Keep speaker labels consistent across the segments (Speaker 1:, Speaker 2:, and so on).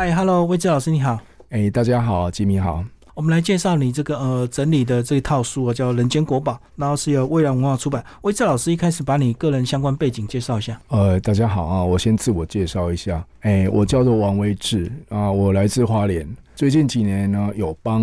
Speaker 1: 嗨，Hello，魏志老师你好。
Speaker 2: 哎，大家好，吉米好。
Speaker 1: 我们来介绍你这个呃整理的这一套书啊，叫《人间国宝》，然后是由未来文化出版。魏志老师一开始把你个人相关背景介绍一下。
Speaker 2: 呃，大家好啊，我先自我介绍一下。哎，我叫做王威志啊，我来自花莲。最近几年呢，有帮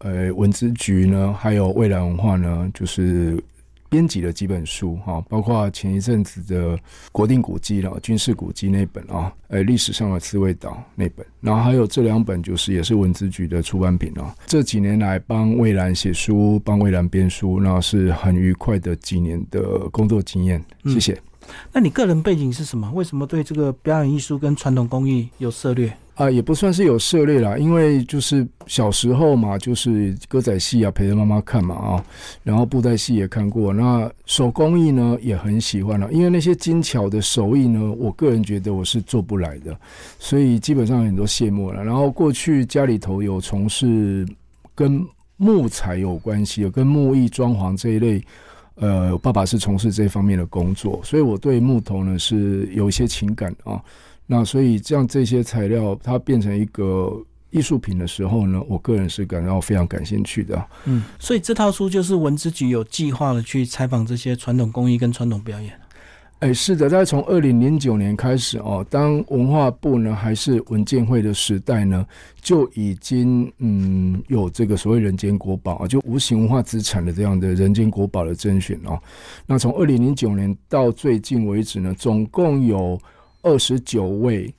Speaker 2: 呃文资局呢，还有未来文化呢，就是。编辑了几本书哈，包括前一阵子的国定古迹了，军事古迹那本啊，呃，历史上的刺猬岛那本，然后还有这两本就是也是文字局的出版品哦。这几年来帮蔚蓝写书，帮蔚蓝编书，那是很愉快的几年的工作经验。谢谢。
Speaker 1: 那你个人背景是什么？为什么对这个表演艺术跟传统工艺有涉猎？
Speaker 2: 啊，也不算是有涉猎啦，因为就是小时候嘛，就是歌仔戏啊，陪着妈妈看嘛啊，然后布袋戏也看过，那手工艺呢也很喜欢了，因为那些精巧的手艺呢，我个人觉得我是做不来的，所以基本上很多谢幕了。然后过去家里头有从事跟木材有关系的，跟木艺装潢这一类，呃，爸爸是从事这方面的工作，所以我对木头呢是有一些情感啊。那所以，这样这些材料它变成一个艺术品的时候呢，我个人是感到非常感兴趣的。
Speaker 1: 嗯，所以这套书就是文资局有计划的去采访这些传统工艺跟传统表演。
Speaker 2: 哎，是的，在从二零零九年开始哦，当文化部呢还是文建会的时代呢，就已经嗯有这个所谓人间国宝啊，就无形文化资产的这样的人间国宝的甄选哦。那从二零零九年到最近为止呢，总共有。二十九位，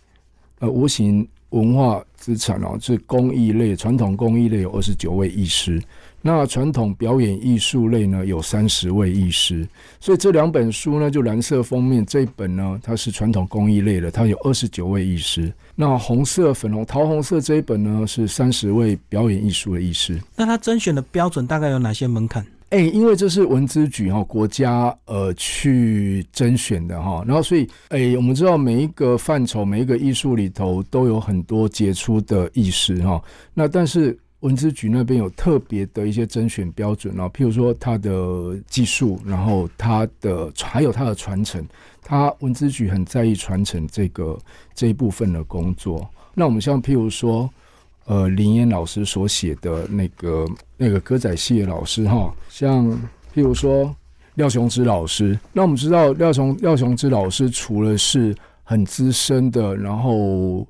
Speaker 2: 呃，无形文化资产哦，是工艺类、传统工艺类有二十九位艺师，那传统表演艺术类呢有三十位艺师，所以这两本书呢，就蓝色封面这一本呢，它是传统工艺类的，它有二十九位艺师，那红色、粉红、桃红色这一本呢，是三十位表演艺术的艺师。
Speaker 1: 那它甄选的标准大概有哪些门槛？
Speaker 2: 哎，因为这是文资局哈国家呃去甄选的哈，然后所以哎，我们知道每一个范畴、每一个艺术里头都有很多杰出的艺师哈。那但是文资局那边有特别的一些甄选标准啊，譬如说他的技术，然后他的还有他的传承，他文资局很在意传承这个这一部分的工作。那我们像譬如说。呃，林岩老师所写的那个那个歌仔戏的老师哈，像譬如说廖雄之老师，那我们知道廖雄廖雄之老师除了是很资深的，然后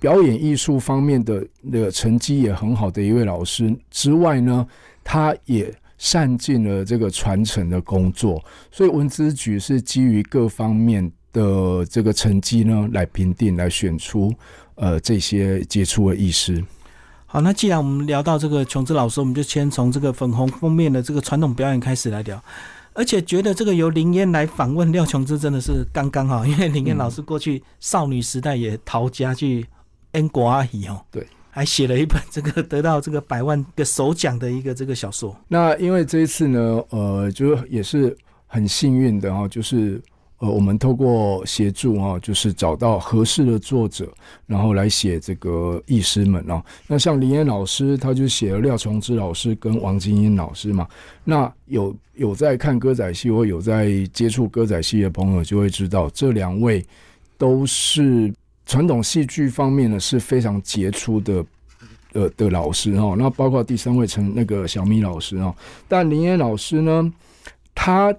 Speaker 2: 表演艺术方面的那个成绩也很好的一位老师之外呢，他也善尽了这个传承的工作，所以文资局是基于各方面的这个成绩呢来评定来选出。呃，这些杰出的艺师。
Speaker 1: 好，那既然我们聊到这个琼枝老师，我们就先从这个粉红封面的这个传统表演开始来聊。而且觉得这个由林嫣来访问廖琼枝真的是刚刚好，因为林嫣老师过去少女时代也逃家去英国阿姨哦，
Speaker 2: 对，
Speaker 1: 还写了一本这个得到这个百万个首奖的一个这个小说。
Speaker 2: 那因为这一次呢，呃，就也是很幸运的哈，就是。呃，我们透过协助啊，就是找到合适的作者，然后来写这个艺师们啊。那像林岩老师，他就写了廖崇之老师跟王金英老师嘛。那有有在看歌仔戏或有在接触歌仔戏的朋友，就会知道这两位都是传统戏剧方面呢是非常杰出的呃的老师哈。那包括第三位陈那个小米老师哦，但林岩老师呢，他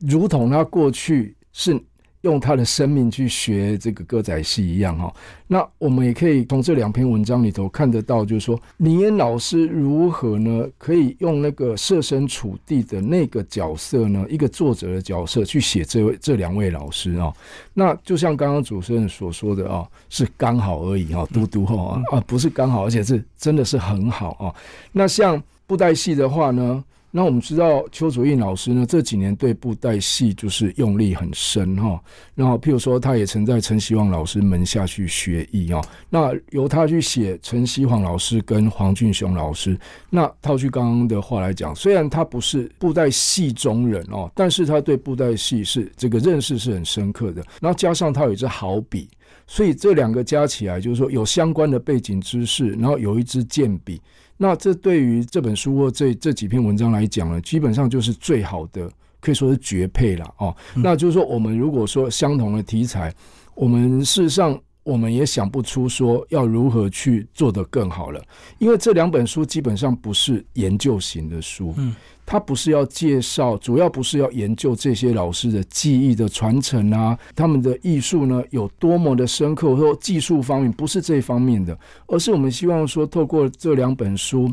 Speaker 2: 如同他过去。是用他的生命去学这个歌仔戏一样哈，那我们也可以从这两篇文章里头看得到，就是说林岩老师如何呢，可以用那个设身处地的那个角色呢，一个作者的角色去写这位这两位老师啊，那就像刚刚主持人所说的啊，是刚好而已哈，嘟嘟哈啊，不是刚好，而且是真的是很好啊。那像布袋戏的话呢？那我们知道邱祖义老师呢，这几年对布袋戏就是用力很深哈。然后譬如说，他也曾在陈希望老师门下去学艺啊。那由他去写陈希望老师跟黄俊雄老师。那套句刚刚的话来讲，虽然他不是布袋戏中人哦，但是他对布袋戏是这个认识是很深刻的。然后加上他有一支好笔，所以这两个加起来就是说有相关的背景知识，然后有一支剑笔。那这对于这本书或这这几篇文章来讲呢，基本上就是最好的，可以说是绝配了哦。那就是说，我们如果说相同的题材，我们事实上，我我们也想不出说要如何去做得更好了，因为这两本书基本上不是研究型的书，
Speaker 1: 嗯，
Speaker 2: 它不是要介绍，主要不是要研究这些老师的技艺的传承啊，他们的艺术呢有多么的深刻，或技术方面不是这方面的，而是我们希望说透过这两本书。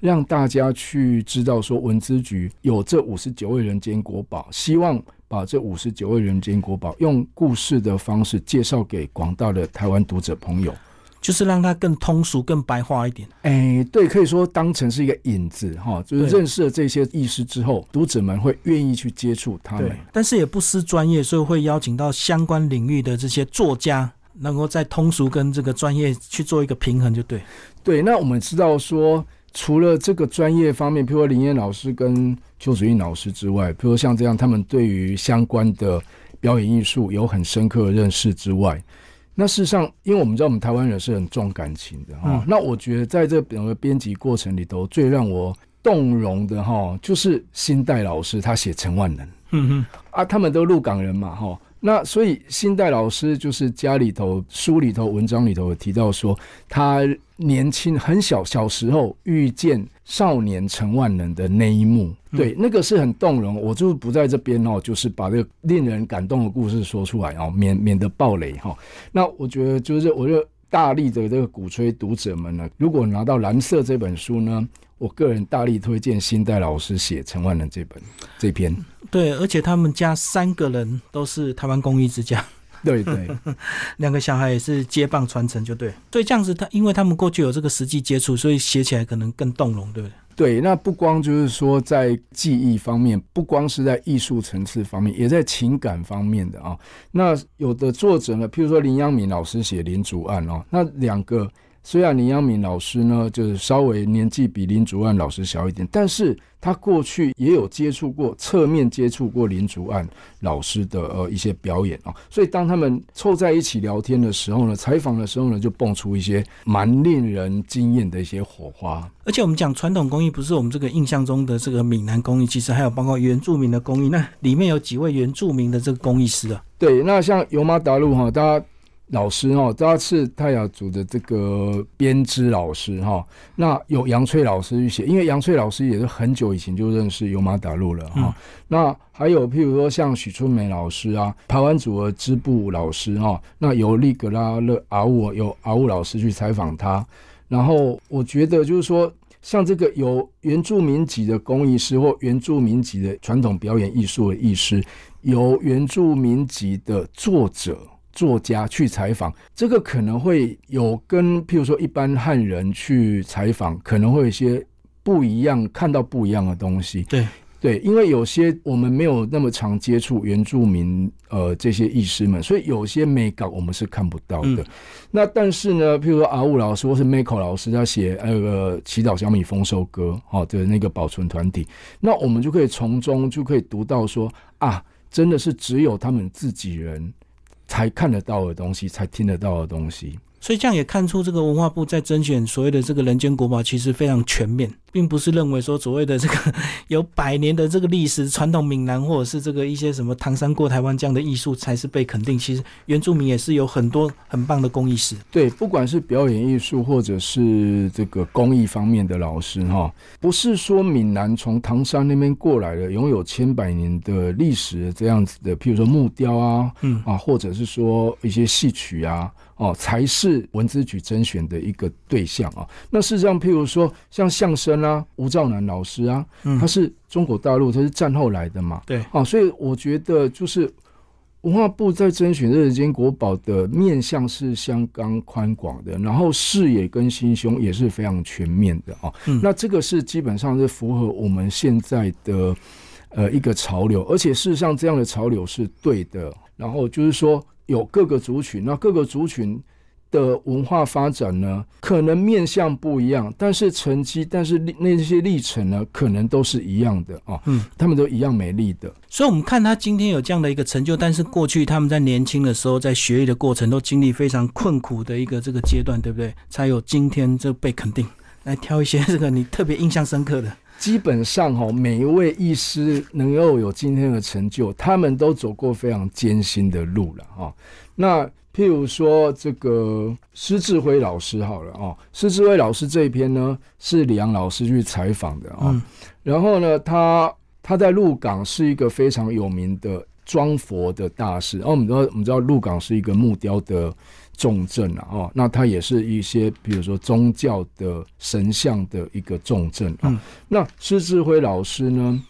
Speaker 2: 让大家去知道说，文资局有这五十九位人间国宝，希望把这五十九位人间国宝用故事的方式介绍给广大的台湾读者朋友，
Speaker 1: 就是让它更通俗、更白话一点。
Speaker 2: 哎，对，可以说当成是一个引子哈，就是认识了这些意识之后，读者们会愿意去接触他们。
Speaker 1: 但是也不失专业，所以会邀请到相关领域的这些作家，能够在通俗跟这个专业去做一个平衡，就对。
Speaker 2: 对，那我们知道说。除了这个专业方面，譬如说林燕老师跟邱子韵老师之外，譬如说像这样，他们对于相关的表演艺术有很深刻的认识之外，那事实上，因为我们知道我们台湾人是很重感情的哈，那我觉得在这整个编辑过程里头，最让我动容的哈，就是新代老师他写陈万能，嗯哼，啊，他们都鹿港人嘛哈。那所以新代老师就是家里头书里头文章里头有提到说，他年轻很小小时候遇见少年陈万能的那一幕，对，那个是很动容。我就不在这边哦，就是把这个令人感动的故事说出来哦，免免得暴雷哈。那我觉得就是我就大力的这个鼓吹读者们呢，如果拿到蓝色这本书呢。我个人大力推荐新代老师写陈万能这本这篇，
Speaker 1: 对，而且他们家三个人都是台湾公益之家，
Speaker 2: 对对，
Speaker 1: 两个小孩也是接棒传承，就对，所以这样子他，因为他们过去有这个实际接触，所以写起来可能更动容，对不对？
Speaker 2: 对，那不光就是说在记忆方面，不光是在艺术层次方面，也在情感方面的啊。那有的作者呢，譬如说林央敏老师写《林竹案》哦，那两个。虽然林阳敏老师呢，就是稍微年纪比林竹案老师小一点，但是他过去也有接触过，侧面接触过林竹案老师的呃一些表演啊，所以当他们凑在一起聊天的时候呢，采访的时候呢，就蹦出一些蛮令人惊艳的一些火花。
Speaker 1: 而且我们讲传统工艺，不是我们这个印象中的这个闽南工艺，其实还有包括原住民的工艺。那里面有几位原住民的这个工艺师啊？
Speaker 2: 对，那像油麻达路哈，大家。老师哦，他是泰雅族的这个编织老师哈。那有杨翠老师去写，因为杨翠老师也是很久以前就认识尤马达路了哈。那还有譬如说像许春梅老师啊，台湾组的织布老师哈。那由利格拉勒阿乌有阿乌老师去采访他，然后我觉得就是说，像这个有原住民级的工艺师或原住民级的传统表演艺术的艺师，有原住民级的作者。作家去采访，这个可能会有跟譬如说一般汉人去采访，可能会有一些不一样，看到不一样的东西。
Speaker 1: 对
Speaker 2: 对，因为有些我们没有那么常接触原住民，呃，这些艺师们，所以有些美稿我们是看不到的。那但是呢，譬如说阿武老师或是 Miko 老师，他写那个祈祷小米丰收歌，哦的那个保存团体，那我们就可以从中就可以读到说啊，真的是只有他们自己人。才看得到的东西，才听得到的东西。
Speaker 1: 所以这样也看出，这个文化部在甄选所谓的这个人间国宝，其实非常全面，并不是认为说所谓的这个 有百年的这个历史传统闽南，或者是这个一些什么唐山过台湾这样的艺术才是被肯定。其实原住民也是有很多很棒的工艺师。
Speaker 2: 对，不管是表演艺术或者是这个工艺方面的老师哈，不是说闽南从唐山那边过来的，拥有千百年的历史这样子的，譬如说木雕啊，嗯啊，或者是说一些戏曲啊。哦，才是文资局甄选的一个对象啊。那事实上，譬如说像相声啊，吴兆南老师啊，他是中国大陆，他是战后来的嘛。
Speaker 1: 对。
Speaker 2: 啊，所以我觉得就是文化部在甄选日间国宝的面向是相当宽广的，然后视野跟心胸也是非常全面的啊。那这个是基本上是符合我们现在的呃一个潮流，而且事实上这样的潮流是对的。然后就是说。有各个族群，那各个族群的文化发展呢，可能面向不一样，但是成绩，但是那些历程呢，可能都是一样的啊。嗯，他们都一样美丽的。
Speaker 1: 所以，我们看他今天有这样的一个成就，但是过去他们在年轻的时候，在学业的过程都经历非常困苦的一个这个阶段，对不对？才有今天这被肯定。来挑一些这个你特别印象深刻的。
Speaker 2: 基本上哈，每一位医师能够有今天的成就，他们都走过非常艰辛的路了哈。那譬如说这个施志辉老师好了哦，施志辉老师这一篇呢是李阳老师去采访的啊，然后呢，他他在鹿港是一个非常有名的装佛的大师，然后我们知道我们知道鹿港是一个木雕的重镇啊，哦，那他也是一些比如说宗教的神像的一个重镇啊，那施志辉老师呢？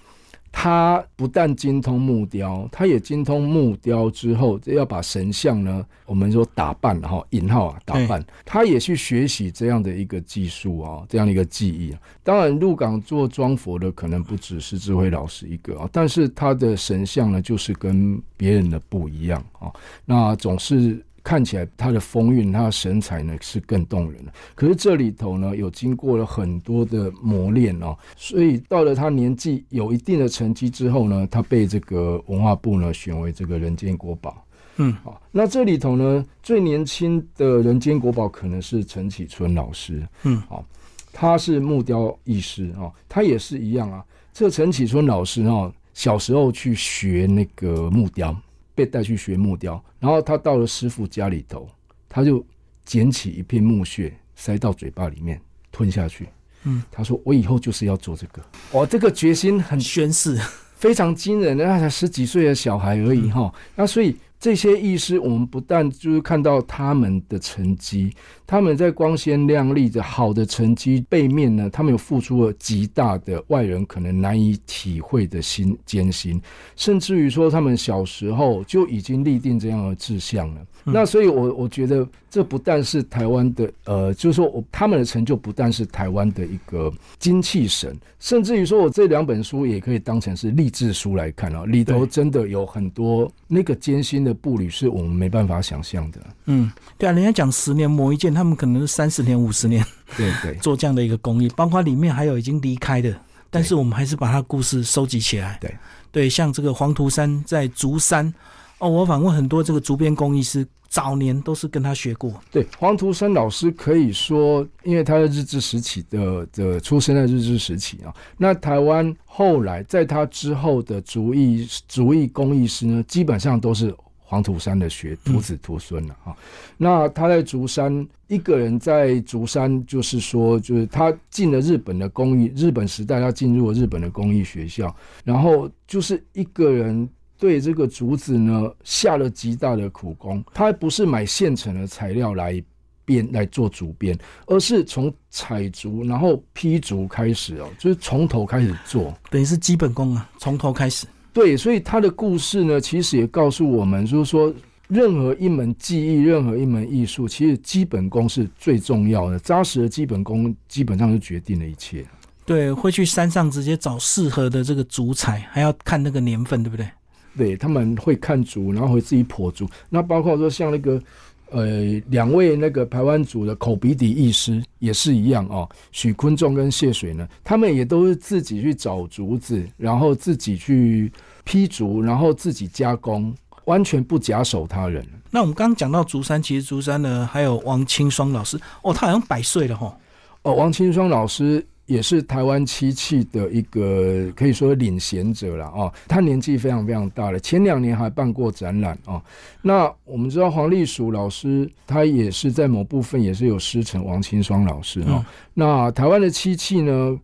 Speaker 2: 他不但精通木雕，他也精通木雕之后，要把神像呢，我们说打扮哈，引号啊，打扮，他也去学习这样的一个技术啊，这样的一个技艺。啊当然，入港做装佛的可能不只是智慧老师一个啊，但是他的神像呢，就是跟别人的不一样啊，那总是。看起来他的风韵，他的神采呢是更动人的。可是这里头呢，有经过了很多的磨练哦，所以到了他年纪有一定的成绩之后呢，他被这个文化部呢选为这个人间国宝。嗯，好，那这里头呢，最年轻的人间国宝可能是陈启春老师。嗯，好，他是木雕艺师哦，他也是一样啊。这陈启春老师哦，小时候去学那个木雕。被带去学木雕，然后他到了师傅家里头，他就捡起一片木屑塞到嘴巴里面吞下去。嗯，他说：“我以后就是要做这个。”哦，这个决心很
Speaker 1: 宣誓，
Speaker 2: 非常惊人的，那才十几岁的小孩而已哈。那所以。这些医师，我们不但就是看到他们的成绩，他们在光鲜亮丽的好的成绩背面呢，他们有付出了极大的外人可能难以体会的心艰辛，甚至于说他们小时候就已经立定这样的志向了。那所以，我我觉得这不但是台湾的，呃，就是说我他们的成就不但是台湾的一个精气神，甚至于说我这两本书也可以当成是励志书来看啊，里头真的有很多那个艰辛的。步履是我们没办法想象的。
Speaker 1: 嗯，对啊，人家讲十年磨一剑，他们可能是三十年、五十年，
Speaker 2: 对对，
Speaker 1: 做这样的一个工艺，包括里面还有已经离开的，但是我们还是把他故事收集起来。
Speaker 2: 对
Speaker 1: 对，像这个黄图山在竹山，哦，我访问很多这个竹编工艺师。早年都是跟他学过。
Speaker 2: 对，黄图山老师可以说，因为他在日治时期的的出生在日治时期啊。那台湾后来在他之后的竹艺竹艺工艺师呢，基本上都是黄土山的学徒子徒孙了啊。那他在竹山一个人在竹山，就是说，就是他进了日本的工艺，日本时代他进入了日本的工艺学校，然后就是一个人。对这个竹子呢，下了极大的苦功。他不是买现成的材料来编来做竹编，而是从采竹然后劈竹开始哦，就是从头开始做，
Speaker 1: 等于是基本功啊，从头开始。
Speaker 2: 对，所以他的故事呢，其实也告诉我们，就是说，任何一门技艺，任何一门艺术，其实基本功是最重要的，扎实的基本功基本上就决定了一切。
Speaker 1: 对，会去山上直接找适合的这个竹材，还要看那个年份，对不对？
Speaker 2: 对，他们会看竹，然后会自己破竹。那包括说像那个，呃，两位那个台湾族的口鼻底艺师也是一样哦。许坤仲跟谢水呢，他们也都是自己去找竹子，然后自己去劈竹，然后自己加工，完全不假手他人。
Speaker 1: 那我们刚刚讲到竹山，其实竹山呢还有王清霜老师哦，他好像百岁了哈。
Speaker 2: 哦，王清霜老师。也是台湾漆器的一个可以说领衔者了啊，他年纪非常非常大了，前两年还办过展览啊。那我们知道黄立曙老师，他也是在某部分也是有师承王清霜老师啊。那台湾的漆器呢，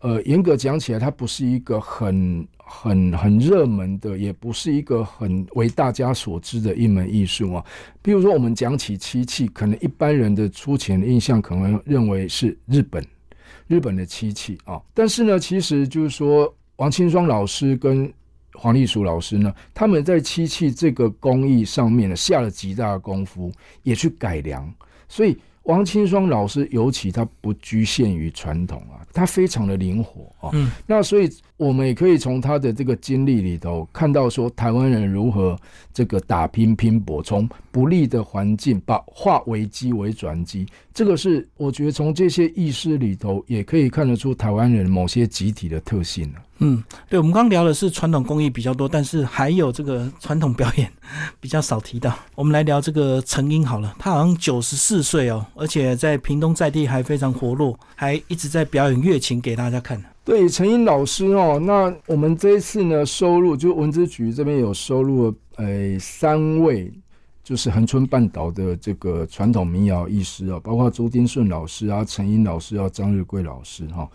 Speaker 2: 呃，严格讲起来，它不是一个很很很热门的，也不是一个很为大家所知的一门艺术啊。比如说，我们讲起漆器，可能一般人的粗浅的印象可能认为是日本。日本的漆器啊，但是呢，其实就是说，王清霜老师跟黄立淑老师呢，他们在漆器这个工艺上面呢，下了极大的功夫，也去改良。所以，王清霜老师尤其他不局限于传统啊，他非常的灵活啊。嗯，那所以。我们也可以从他的这个经历里头看到，说台湾人如何这个打拼拼搏，从不利的环境把化危机为转机。这个是我觉得从这些意识里头也可以看得出台湾人某些集体的特性
Speaker 1: 嗯，对，我们刚聊的是传统工艺比较多，但是还有这个传统表演比较少提到。我们来聊这个陈英好了，他好像九十四岁哦，而且在屏东在地还非常活络，还一直在表演乐琴给大家看。
Speaker 2: 对陈英老师哦，那我们这一次呢收录，就文字局这边有收录呃三位就是恒春半岛的这个传统民谣艺师啊，包括朱丁顺老师啊、陈英老师啊、张日贵老师哈。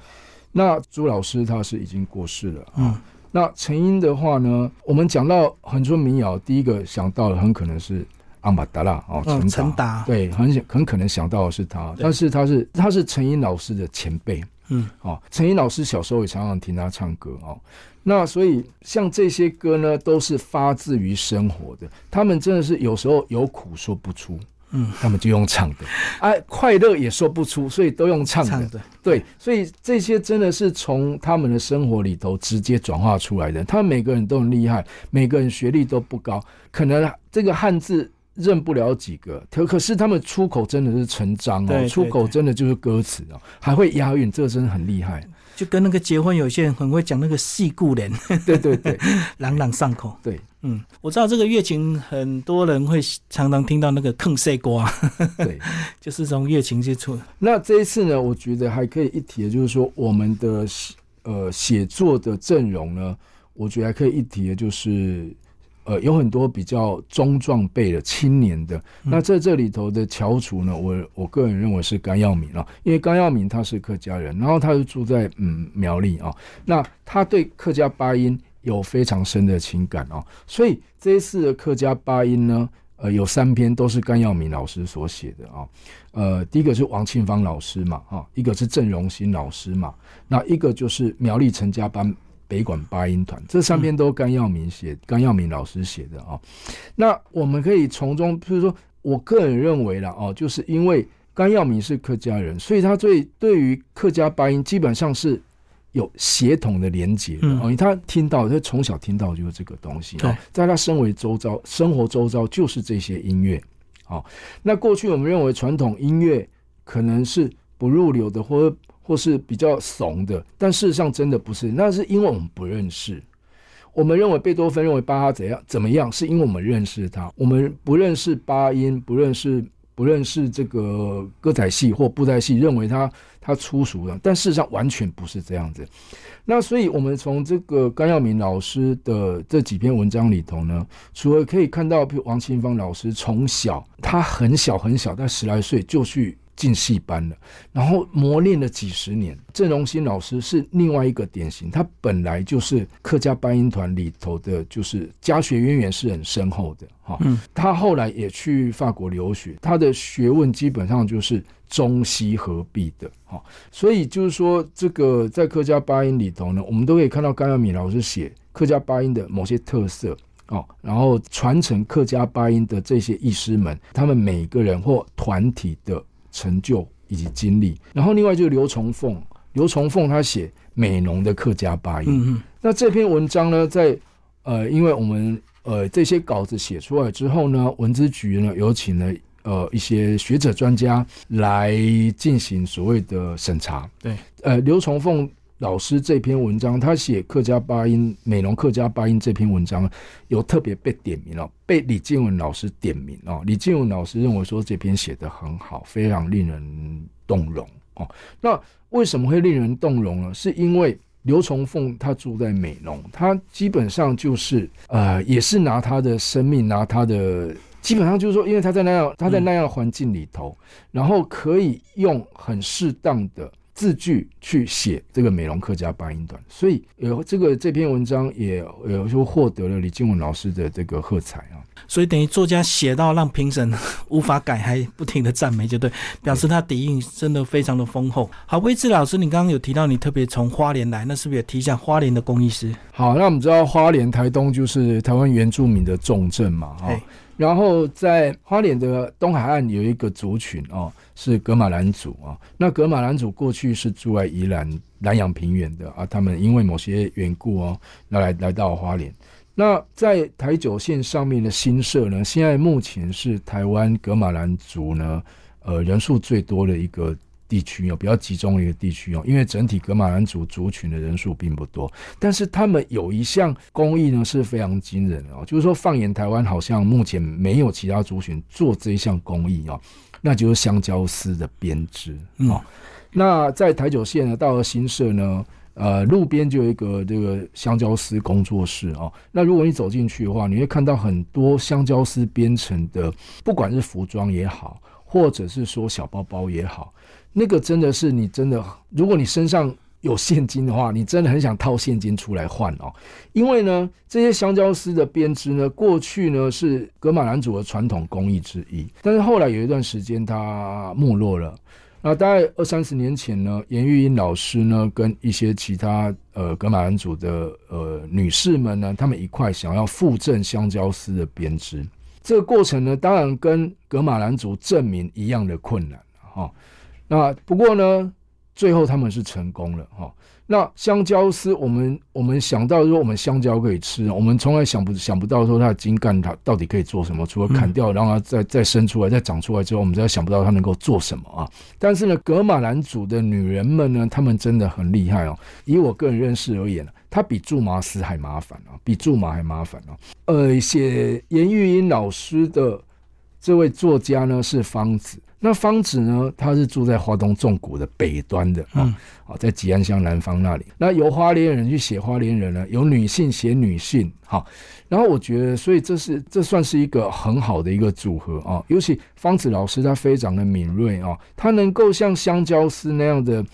Speaker 2: 那朱老师他是已经过世了啊。那陈英的话呢，我们讲到恒春民谣，第一个想到的很可能是阿玛达拉哦，陈达对，很很可能想到的是他，但是他是他是陈英老师的前辈。嗯，哦，陈英老师小时候也常常听他唱歌哦。那所以像这些歌呢，都是发自于生活的。他们真的是有时候有苦说不出，嗯，他们就用唱的。哎，快乐也说不出，所以都用唱的。对，所以这些真的是从他们的生活里头直接转化出来的。他们每个人都很厉害，每个人学历都不高，可能这个汉字。认不了几个，可可是他们出口真的是成章哦，出口真的就是歌词哦，还会押韵，这个真的很厉害。
Speaker 1: 就跟那个结婚，有些人很会讲那个戏故人，
Speaker 2: 对对对，
Speaker 1: 朗朗上口。
Speaker 2: 对，
Speaker 1: 嗯，我知道这个乐琴，很多人会常常听到那个坑塞瓜，
Speaker 2: 对，
Speaker 1: 就是从乐琴接触。
Speaker 2: 那这一次呢，我觉得还可以一提的就是说，我们的呃写作的阵容呢，我觉得还可以一提的就是。呃，有很多比较中壮辈的青年的，那在这里头的翘楚呢，我我个人认为是甘耀明啊，因为甘耀明他是客家人，然后他是住在嗯苗栗啊，那他对客家八音有非常深的情感哦，所以这一次的客家八音呢，呃，有三篇都是甘耀明老师所写的啊，呃，第一个是王庆芳老师嘛，哈，一个是郑荣新老师嘛，那一个就是苗栗陈家班。北管八音团这三篇都甘耀明写，甘耀明老师写的啊。那我们可以从中，比如说，我个人认为了哦，就是因为甘耀明是客家人，所以他对对于客家八音基本上是有协同的连结的哦。因为他听到，他从小听到就是这个东西啊，在他身为周遭生活周遭就是这些音乐哦。那过去我们认为传统音乐可能是不入流的，或。或是比较怂的，但事实上真的不是，那是因为我们不认识。我们认为贝多芬认为巴哈怎样怎么样，是因为我们认识他。我们不认识巴音，不认识不认识这个歌仔戏或布袋戏，认为他他粗俗了。但事实上完全不是这样子。那所以，我们从这个甘耀明老师的这几篇文章里头呢，除了可以看到，比如王清芳老师从小他很小很小，但十来岁就去。进戏班了，然后磨练了几十年。郑荣新老师是另外一个典型，他本来就是客家八音团里头的，就是家学渊源是很深厚的哈。嗯，他后来也去法国留学，他的学问基本上就是中西合璧的哈。所以就是说，这个在客家八音里头呢，我们都可以看到甘耀敏老师写客家八音的某些特色哦，然后传承客家八音的这些艺师们，他们每个人或团体的。成就以及经历，然后另外就是刘崇凤，刘崇凤他写美浓的客家八音。嗯那这篇文章呢，在呃，因为我们呃这些稿子写出来之后呢，文资局呢有请了呃一些学者专家来进行所谓的审查。
Speaker 1: 对，
Speaker 2: 呃，刘崇凤。老师这篇文章，他写客家八音美容客家八音这篇文章，有特别被点名了，被李建文老师点名哦。李建文老师认为说这篇写得很好，非常令人动容哦。那为什么会令人动容呢？是因为刘崇凤他住在美浓，他基本上就是呃，也是拿他的生命，拿他的基本上就是说，因为他在那样他在那样环境里头，然后可以用很适当的。字句去写这个美容客家八音段，所以有这个这篇文章也有就获得了李金文老师的这个喝彩啊。
Speaker 1: 所以等于作家写到让评审无法改，还不停的赞美，就对，表示他底蕴真的非常的丰厚。好，威志老师，你刚刚有提到你特别从花莲来，那是不是也提一下花莲的工艺师？
Speaker 2: 好，那我们知道花莲台东就是台湾原住民的重镇嘛，哈。然后在花莲的东海岸有一个族群哦，是格马兰族啊。那格马兰族过去是住在宜兰南洋平原的啊，他们因为某些缘故哦，来来到花莲。那在台九线上面的新社呢，现在目前是台湾格马兰族呢，呃，人数最多的一个。地区哦，比较集中的一个地区哦，因为整体格马兰族族群的人数并不多，但是他们有一项工艺呢是非常惊人哦，就是说放眼台湾，好像目前没有其他族群做这一项工艺哦，那就是香蕉丝的编织哦。那在台九线呢，到了新社呢，呃，路边就有一个这个香蕉丝工作室哦。那如果你走进去的话，你会看到很多香蕉丝编成的，不管是服装也好，或者是说小包包也好，那个真的是你真的，如果你身上有现金的话，你真的很想套现金出来换哦。因为呢，这些香蕉丝的编织呢，过去呢是格马兰族的传统工艺之一，但是后来有一段时间它没落了。那大概二三十年前呢，严玉英老师呢，跟一些其他呃格马兰族的呃女士们呢，他们一块想要复振香蕉丝的编织。这个过程呢，当然跟格马兰族证明一样的困难哈。那不过呢，最后他们是成功了哈。那香蕉丝，我们我们想到说，我们香蕉可以吃，我们从来想不想不到说它的茎干它到底可以做什么？除了砍掉，让它再再生出来、再长出来之后，我们再想不到它能够做什么啊！但是呢，格马兰族的女人们呢，她们真的很厉害哦。以我个人认识而言呢，她比苎麻丝还麻烦啊，比苎麻还麻烦啊。呃，写严玉英老师的这位作家呢是方子。那方子呢？他是住在华东纵谷的北端的啊，好在吉安乡南方那里。那由花莲人去写花莲人呢，由女性写女性，好。然后我觉得，所以这是这算是一个很好的一个组合啊。尤其方子老师他非常的敏锐啊，他能够像香蕉丝那样的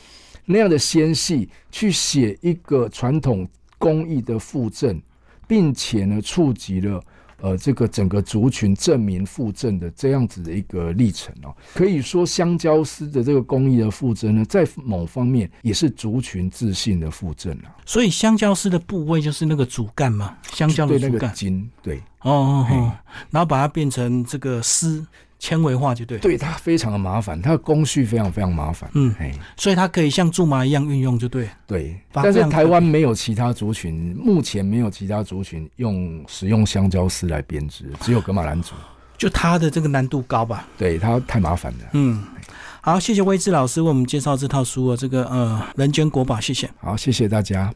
Speaker 2: 那样的纤细去写一个传统工艺的附赠，并且呢触及了。呃，这个整个族群证明复振的这样子的一个历程哦，可以说香蕉丝的这个工艺的复振呢，在某方面也是族群自信的复振啊。
Speaker 1: 所以香蕉丝的部位就是那个主干嘛，香蕉的主干。
Speaker 2: 筋，对，
Speaker 1: 哦哦哦，然后把它变成这个丝。纤维化就对，
Speaker 2: 对它非常的麻烦，它的工序非常非常麻烦。
Speaker 1: 嗯，所以它可以像苎麻一样运用就对。
Speaker 2: 对，但是台湾没有其他族群，目前没有其他族群用使用香蕉丝来编织，只有格马兰族。
Speaker 1: 就它的这个难度高吧？
Speaker 2: 对，它太麻烦了。
Speaker 1: 嗯，好，谢谢威志老师为我们介绍这套书啊，这个呃人间国宝，谢谢。
Speaker 2: 好，谢谢大家。